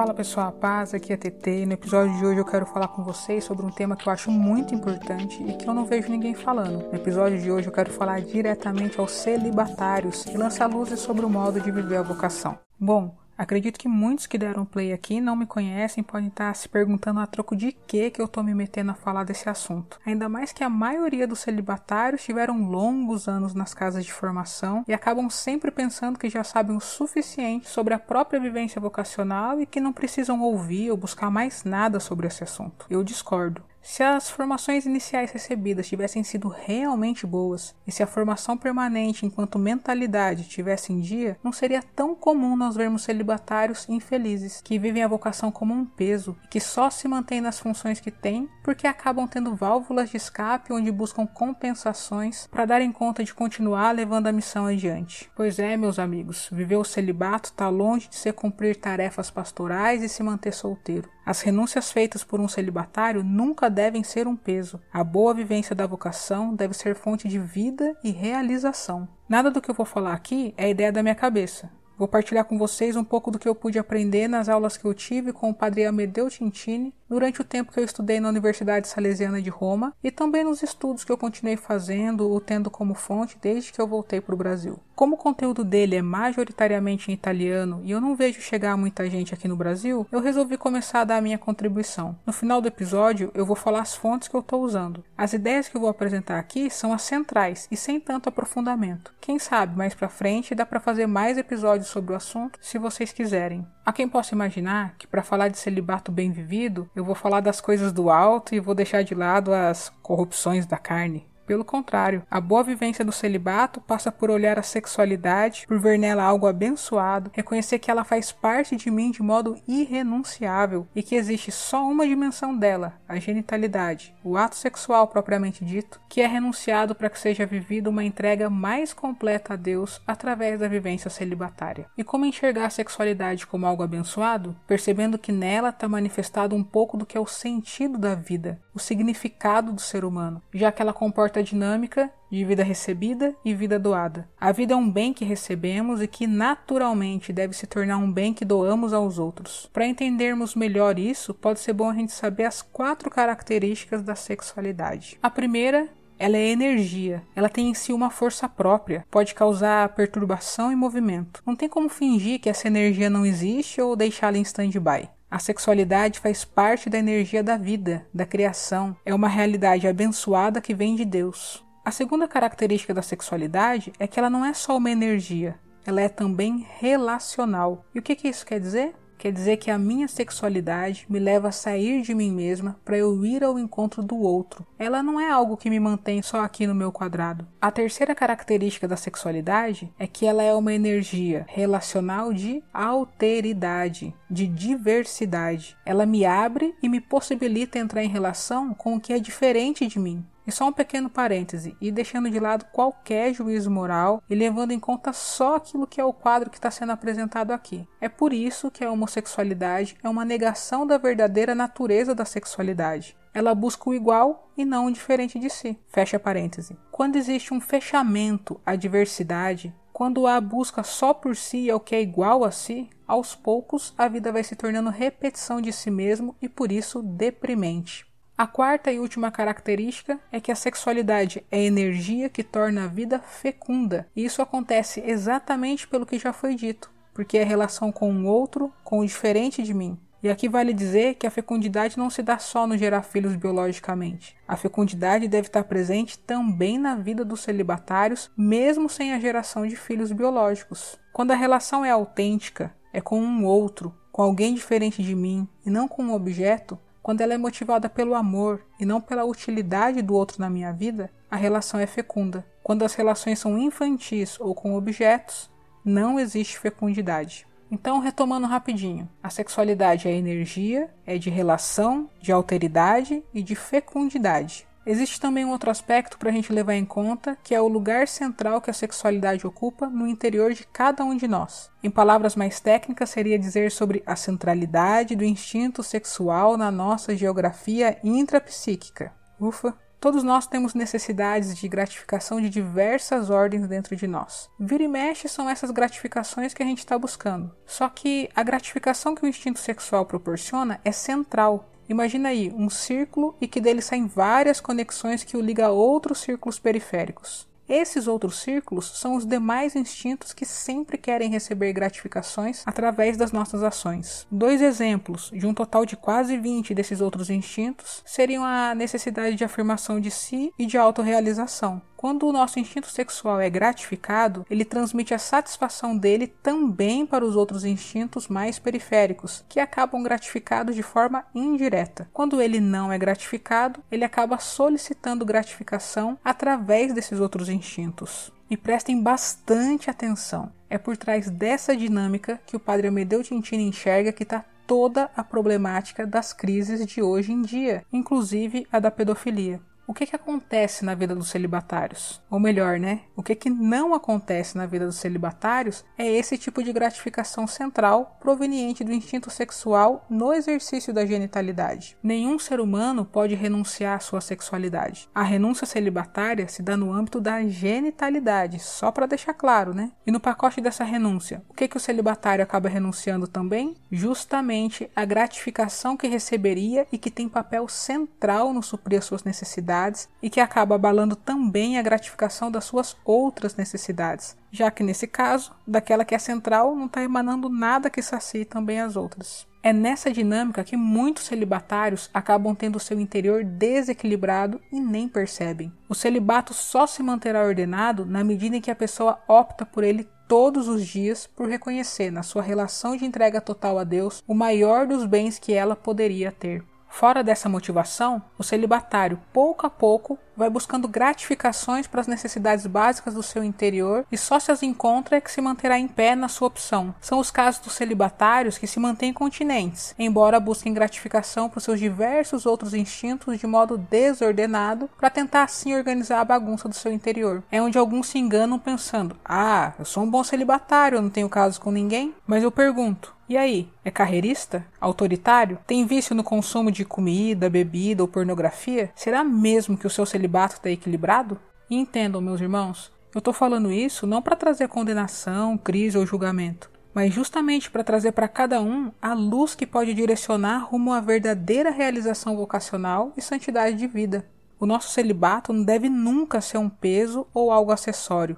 Fala pessoal, paz, aqui é TT e no episódio de hoje eu quero falar com vocês sobre um tema que eu acho muito importante e que eu não vejo ninguém falando. No episódio de hoje eu quero falar diretamente aos celibatários e lançar luzes sobre o modo de viver a vocação. Bom, Acredito que muitos que deram play aqui não me conhecem podem estar se perguntando a troco de que que eu tô me metendo a falar desse assunto. Ainda mais que a maioria dos celibatários tiveram longos anos nas casas de formação e acabam sempre pensando que já sabem o suficiente sobre a própria vivência vocacional e que não precisam ouvir ou buscar mais nada sobre esse assunto. Eu discordo. Se as formações iniciais recebidas tivessem sido realmente boas, e se a formação permanente enquanto mentalidade tivesse em dia, não seria tão comum nós vermos celibatários infelizes, que vivem a vocação como um peso, e que só se mantêm nas funções que têm porque acabam tendo válvulas de escape onde buscam compensações para darem conta de continuar levando a missão adiante. Pois é, meus amigos, viver o celibato está longe de ser cumprir tarefas pastorais e se manter solteiro. As renúncias feitas por um celibatário nunca devem ser um peso. A boa vivência da vocação deve ser fonte de vida e realização. Nada do que eu vou falar aqui é ideia da minha cabeça. Vou partilhar com vocês um pouco do que eu pude aprender nas aulas que eu tive com o padre Amedeu Tintini durante o tempo que eu estudei na Universidade Salesiana de Roma e também nos estudos que eu continuei fazendo ou tendo como fonte desde que eu voltei para o Brasil. Como o conteúdo dele é majoritariamente em italiano e eu não vejo chegar muita gente aqui no Brasil, eu resolvi começar a dar a minha contribuição. No final do episódio, eu vou falar as fontes que eu estou usando. As ideias que eu vou apresentar aqui são as centrais e sem tanto aprofundamento. Quem sabe mais para frente dá para fazer mais episódios sobre o assunto se vocês quiserem. Há quem possa imaginar que para falar de celibato bem vivido, eu vou falar das coisas do alto e vou deixar de lado as corrupções da carne. Pelo contrário, a boa vivência do celibato passa por olhar a sexualidade, por ver nela algo abençoado, reconhecer que ela faz parte de mim de modo irrenunciável e que existe só uma dimensão dela, a genitalidade, o ato sexual propriamente dito, que é renunciado para que seja vivida uma entrega mais completa a Deus através da vivência celibatária. E como enxergar a sexualidade como algo abençoado? Percebendo que nela está manifestado um pouco do que é o sentido da vida, o significado do ser humano, já que ela comporta a dinâmica de vida recebida e vida doada. A vida é um bem que recebemos e que naturalmente deve se tornar um bem que doamos aos outros. Para entendermos melhor isso, pode ser bom a gente saber as quatro características da sexualidade. A primeira ela é energia, ela tem em si uma força própria, pode causar perturbação e movimento. Não tem como fingir que essa energia não existe ou deixá-la em stand-by. A sexualidade faz parte da energia da vida, da criação. É uma realidade abençoada que vem de Deus. A segunda característica da sexualidade é que ela não é só uma energia, ela é também relacional. E o que, que isso quer dizer? Quer dizer que a minha sexualidade me leva a sair de mim mesma para eu ir ao encontro do outro. Ela não é algo que me mantém só aqui no meu quadrado. A terceira característica da sexualidade é que ela é uma energia relacional de alteridade, de diversidade. Ela me abre e me possibilita entrar em relação com o que é diferente de mim. E só um pequeno parêntese, e deixando de lado qualquer juízo moral e levando em conta só aquilo que é o quadro que está sendo apresentado aqui. É por isso que a homossexualidade é uma negação da verdadeira natureza da sexualidade. Ela busca o igual e não o diferente de si. Fecha parêntese. Quando existe um fechamento à diversidade, quando há busca só por si ao que é igual a si, aos poucos a vida vai se tornando repetição de si mesmo e por isso deprimente. A quarta e última característica é que a sexualidade é energia que torna a vida fecunda. E isso acontece exatamente pelo que já foi dito, porque é relação com o outro, com o diferente de mim. E aqui vale dizer que a fecundidade não se dá só no gerar filhos biologicamente. A fecundidade deve estar presente também na vida dos celibatários, mesmo sem a geração de filhos biológicos. Quando a relação é autêntica, é com um outro, com alguém diferente de mim e não com um objeto, quando ela é motivada pelo amor e não pela utilidade do outro na minha vida, a relação é fecunda. Quando as relações são infantis ou com objetos, não existe fecundidade. Então, retomando rapidinho, a sexualidade é energia, é de relação, de alteridade e de fecundidade. Existe também um outro aspecto para a gente levar em conta, que é o lugar central que a sexualidade ocupa no interior de cada um de nós. Em palavras mais técnicas, seria dizer sobre a centralidade do instinto sexual na nossa geografia intrapsíquica. Ufa! Todos nós temos necessidades de gratificação de diversas ordens dentro de nós. Vira e mexe são essas gratificações que a gente está buscando. Só que a gratificação que o instinto sexual proporciona é central. Imagina aí um círculo e que dele saem várias conexões que o liga a outros círculos periféricos. Esses outros círculos são os demais instintos que sempre querem receber gratificações através das nossas ações. Dois exemplos de um total de quase 20 desses outros instintos seriam a necessidade de afirmação de si e de autorrealização. Quando o nosso instinto sexual é gratificado, ele transmite a satisfação dele também para os outros instintos mais periféricos, que acabam gratificados de forma indireta. Quando ele não é gratificado, ele acaba solicitando gratificação através desses outros instintos. E prestem bastante atenção. É por trás dessa dinâmica que o padre Amedeu Tintini enxerga que está toda a problemática das crises de hoje em dia, inclusive a da pedofilia. O que, que acontece na vida dos celibatários? Ou melhor, né? O que, que não acontece na vida dos celibatários é esse tipo de gratificação central proveniente do instinto sexual no exercício da genitalidade. Nenhum ser humano pode renunciar à sua sexualidade. A renúncia celibatária se dá no âmbito da genitalidade, só para deixar claro, né? E no pacote dessa renúncia, o que, que o celibatário acaba renunciando também? Justamente a gratificação que receberia e que tem papel central no suprir as suas necessidades necessidades e que acaba abalando também a gratificação das suas outras necessidades, já que nesse caso, daquela que é central não está emanando nada que sacie também as outras. É nessa dinâmica que muitos celibatários acabam tendo seu interior desequilibrado e nem percebem. O celibato só se manterá ordenado na medida em que a pessoa opta por ele todos os dias por reconhecer na sua relação de entrega total a Deus o maior dos bens que ela poderia ter. Fora dessa motivação, o celibatário, pouco a pouco, vai buscando gratificações para as necessidades básicas do seu interior e só se as encontra é que se manterá em pé na sua opção. São os casos dos celibatários que se mantêm continentes, embora busquem gratificação para os seus diversos outros instintos de modo desordenado para tentar assim organizar a bagunça do seu interior. É onde alguns se enganam pensando: ah, eu sou um bom celibatário, eu não tenho caso com ninguém. Mas eu pergunto: e aí, é carreirista? Autoritário? Tem vício no consumo de comida, bebida ou pornografia? Será mesmo que o seu celibatário celibato está equilibrado? E entendam, meus irmãos, eu estou falando isso não para trazer condenação, crise ou julgamento, mas justamente para trazer para cada um a luz que pode direcionar rumo à verdadeira realização vocacional e santidade de vida. O nosso celibato não deve nunca ser um peso ou algo acessório.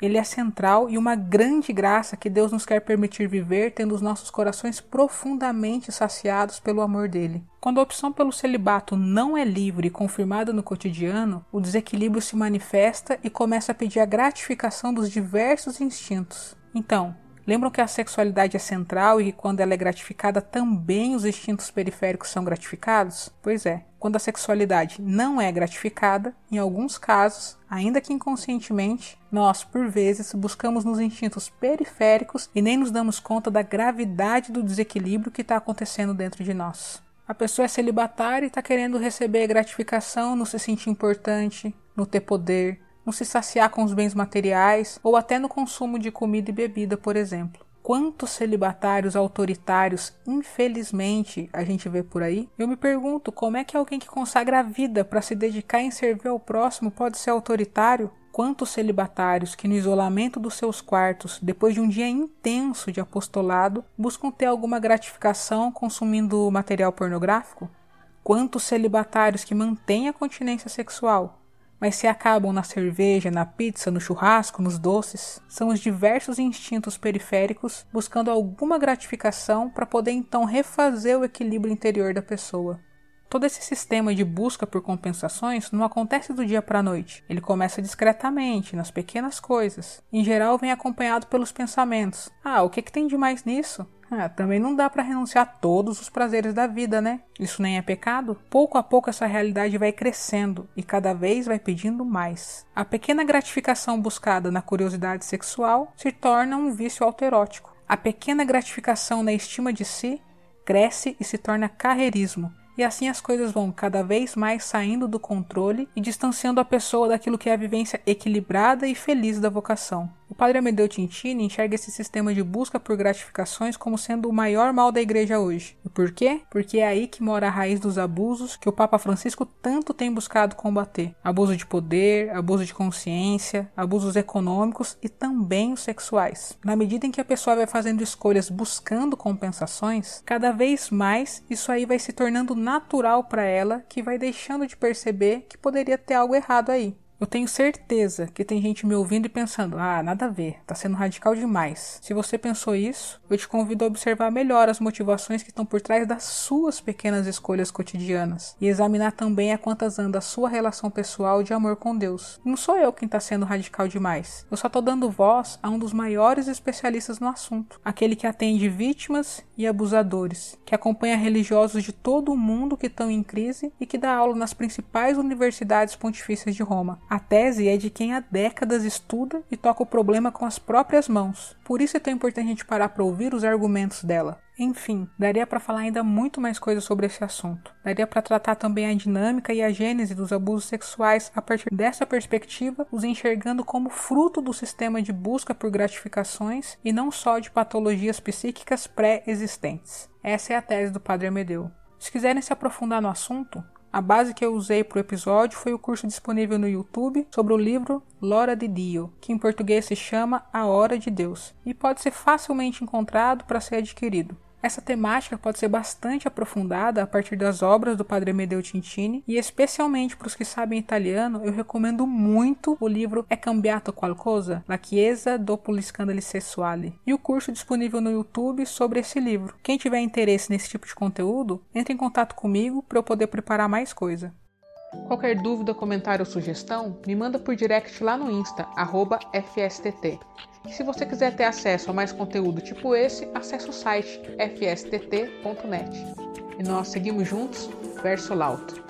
Ele é central e uma grande graça que Deus nos quer permitir viver, tendo os nossos corações profundamente saciados pelo amor dele. Quando a opção pelo celibato não é livre e confirmada no cotidiano, o desequilíbrio se manifesta e começa a pedir a gratificação dos diversos instintos. Então, Lembram que a sexualidade é central e que quando ela é gratificada também os instintos periféricos são gratificados? Pois é, quando a sexualidade não é gratificada, em alguns casos, ainda que inconscientemente, nós, por vezes, buscamos nos instintos periféricos e nem nos damos conta da gravidade do desequilíbrio que está acontecendo dentro de nós. A pessoa é celibatária e está querendo receber gratificação no se sentir importante, no ter poder, no se saciar com os bens materiais ou até no consumo de comida e bebida, por exemplo. Quantos celibatários autoritários, infelizmente, a gente vê por aí? Eu me pergunto como é que alguém que consagra a vida para se dedicar em servir ao próximo pode ser autoritário? Quantos celibatários que, no isolamento dos seus quartos, depois de um dia intenso de apostolado, buscam ter alguma gratificação consumindo material pornográfico? Quantos celibatários que mantêm a continência sexual, mas se acabam na cerveja, na pizza, no churrasco, nos doces, são os diversos instintos periféricos buscando alguma gratificação para poder então refazer o equilíbrio interior da pessoa. Todo esse sistema de busca por compensações não acontece do dia para a noite. Ele começa discretamente, nas pequenas coisas. Em geral, vem acompanhado pelos pensamentos: ah, o que, que tem de mais nisso? Ah, também não dá para renunciar a todos os prazeres da vida, né? Isso nem é pecado? Pouco a pouco essa realidade vai crescendo e cada vez vai pedindo mais. A pequena gratificação buscada na curiosidade sexual se torna um vício alterótico. A pequena gratificação na estima de si cresce e se torna carreirismo, e assim as coisas vão cada vez mais saindo do controle e distanciando a pessoa daquilo que é a vivência equilibrada e feliz da vocação. Padre Amedeo Tintini enxerga esse sistema de busca por gratificações como sendo o maior mal da igreja hoje. E por quê? Porque é aí que mora a raiz dos abusos que o Papa Francisco tanto tem buscado combater: abuso de poder, abuso de consciência, abusos econômicos e também os sexuais. Na medida em que a pessoa vai fazendo escolhas buscando compensações, cada vez mais isso aí vai se tornando natural para ela, que vai deixando de perceber que poderia ter algo errado aí. Eu tenho certeza que tem gente me ouvindo e pensando: ah, nada a ver, tá sendo radical demais. Se você pensou isso, eu te convido a observar melhor as motivações que estão por trás das suas pequenas escolhas cotidianas e examinar também a quantas anda a sua relação pessoal de amor com Deus. Não sou eu quem tá sendo radical demais, eu só tô dando voz a um dos maiores especialistas no assunto, aquele que atende vítimas e abusadores, que acompanha religiosos de todo o mundo que estão em crise e que dá aula nas principais universidades pontifícias de Roma. A tese é de quem há décadas estuda e toca o problema com as próprias mãos. Por isso é tão importante a gente parar para ouvir os argumentos dela. Enfim, daria para falar ainda muito mais coisas sobre esse assunto. Daria para tratar também a dinâmica e a gênese dos abusos sexuais a partir dessa perspectiva, os enxergando como fruto do sistema de busca por gratificações e não só de patologias psíquicas pré-existentes. Essa é a tese do Padre Amedeu. Se quiserem se aprofundar no assunto, a base que eu usei para o episódio foi o curso disponível no YouTube sobre o livro Lora de Dio, que em português se chama A Hora de Deus, e pode ser facilmente encontrado para ser adquirido. Essa temática pode ser bastante aprofundada a partir das obras do Padre Medeu Tintini e especialmente para os que sabem italiano, eu recomendo muito o livro É Cambiato Qualcosa? La Chiesa dopo gli scandali sessuali e o curso disponível no YouTube sobre esse livro. Quem tiver interesse nesse tipo de conteúdo, entre em contato comigo para eu poder preparar mais coisa. Qualquer dúvida, comentário ou sugestão, me manda por direct lá no Insta, FSTT. E se você quiser ter acesso a mais conteúdo tipo esse, acesse o site fstt.net. E nós seguimos juntos, verso lauto.